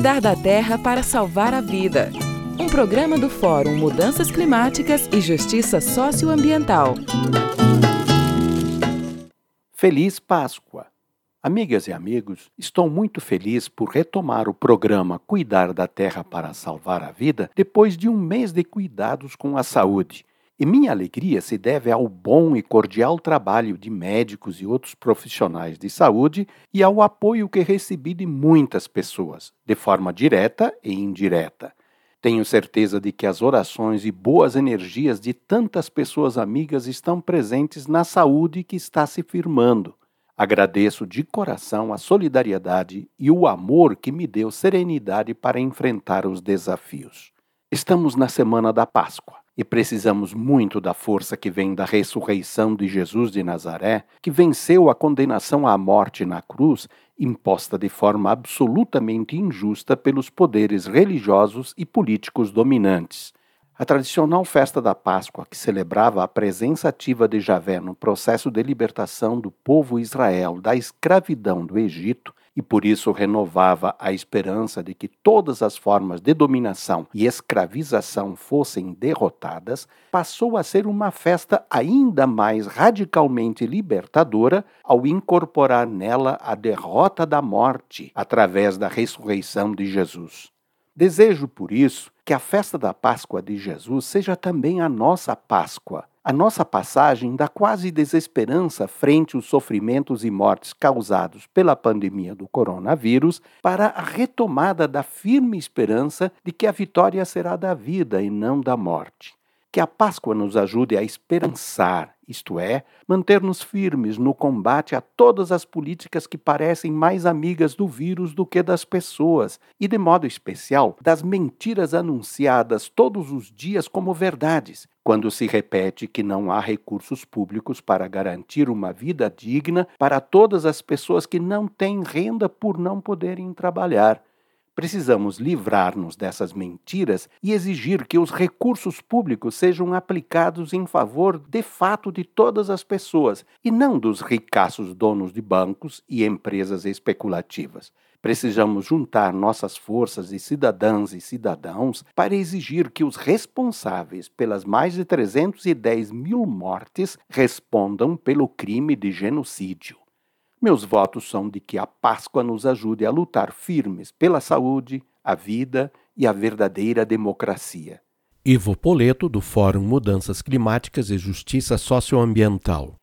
Cuidar da Terra para Salvar a Vida. Um programa do Fórum Mudanças Climáticas e Justiça Socioambiental. Feliz Páscoa! Amigas e amigos, estou muito feliz por retomar o programa Cuidar da Terra para Salvar a Vida depois de um mês de cuidados com a saúde. E minha alegria se deve ao bom e cordial trabalho de médicos e outros profissionais de saúde e ao apoio que recebi de muitas pessoas, de forma direta e indireta. Tenho certeza de que as orações e boas energias de tantas pessoas amigas estão presentes na saúde que está se firmando. Agradeço de coração a solidariedade e o amor que me deu serenidade para enfrentar os desafios. Estamos na semana da Páscoa e precisamos muito da força que vem da ressurreição de Jesus de Nazaré, que venceu a condenação à morte na cruz, imposta de forma absolutamente injusta pelos poderes religiosos e políticos dominantes. A tradicional festa da Páscoa, que celebrava a presença ativa de Javé no processo de libertação do povo Israel da escravidão do Egito, e por isso renovava a esperança de que todas as formas de dominação e escravização fossem derrotadas, passou a ser uma festa ainda mais radicalmente libertadora ao incorporar nela a derrota da morte através da ressurreição de Jesus. Desejo, por isso, que a festa da Páscoa de Jesus seja também a nossa Páscoa, a nossa passagem da quase desesperança frente aos sofrimentos e mortes causados pela pandemia do coronavírus para a retomada da firme esperança de que a vitória será da vida e não da morte. Que a Páscoa nos ajude a esperançar, isto é, manter-nos firmes no combate a todas as políticas que parecem mais amigas do vírus do que das pessoas, e de modo especial das mentiras anunciadas todos os dias como verdades, quando se repete que não há recursos públicos para garantir uma vida digna para todas as pessoas que não têm renda por não poderem trabalhar. Precisamos livrar-nos dessas mentiras e exigir que os recursos públicos sejam aplicados em favor de fato de todas as pessoas e não dos ricaços donos de bancos e empresas especulativas. Precisamos juntar nossas forças de cidadãs e cidadãos para exigir que os responsáveis pelas mais de 310 mil mortes respondam pelo crime de genocídio. Meus votos são de que a Páscoa nos ajude a lutar firmes pela saúde, a vida e a verdadeira democracia. Ivo Poleto, do Fórum Mudanças Climáticas e Justiça Socioambiental.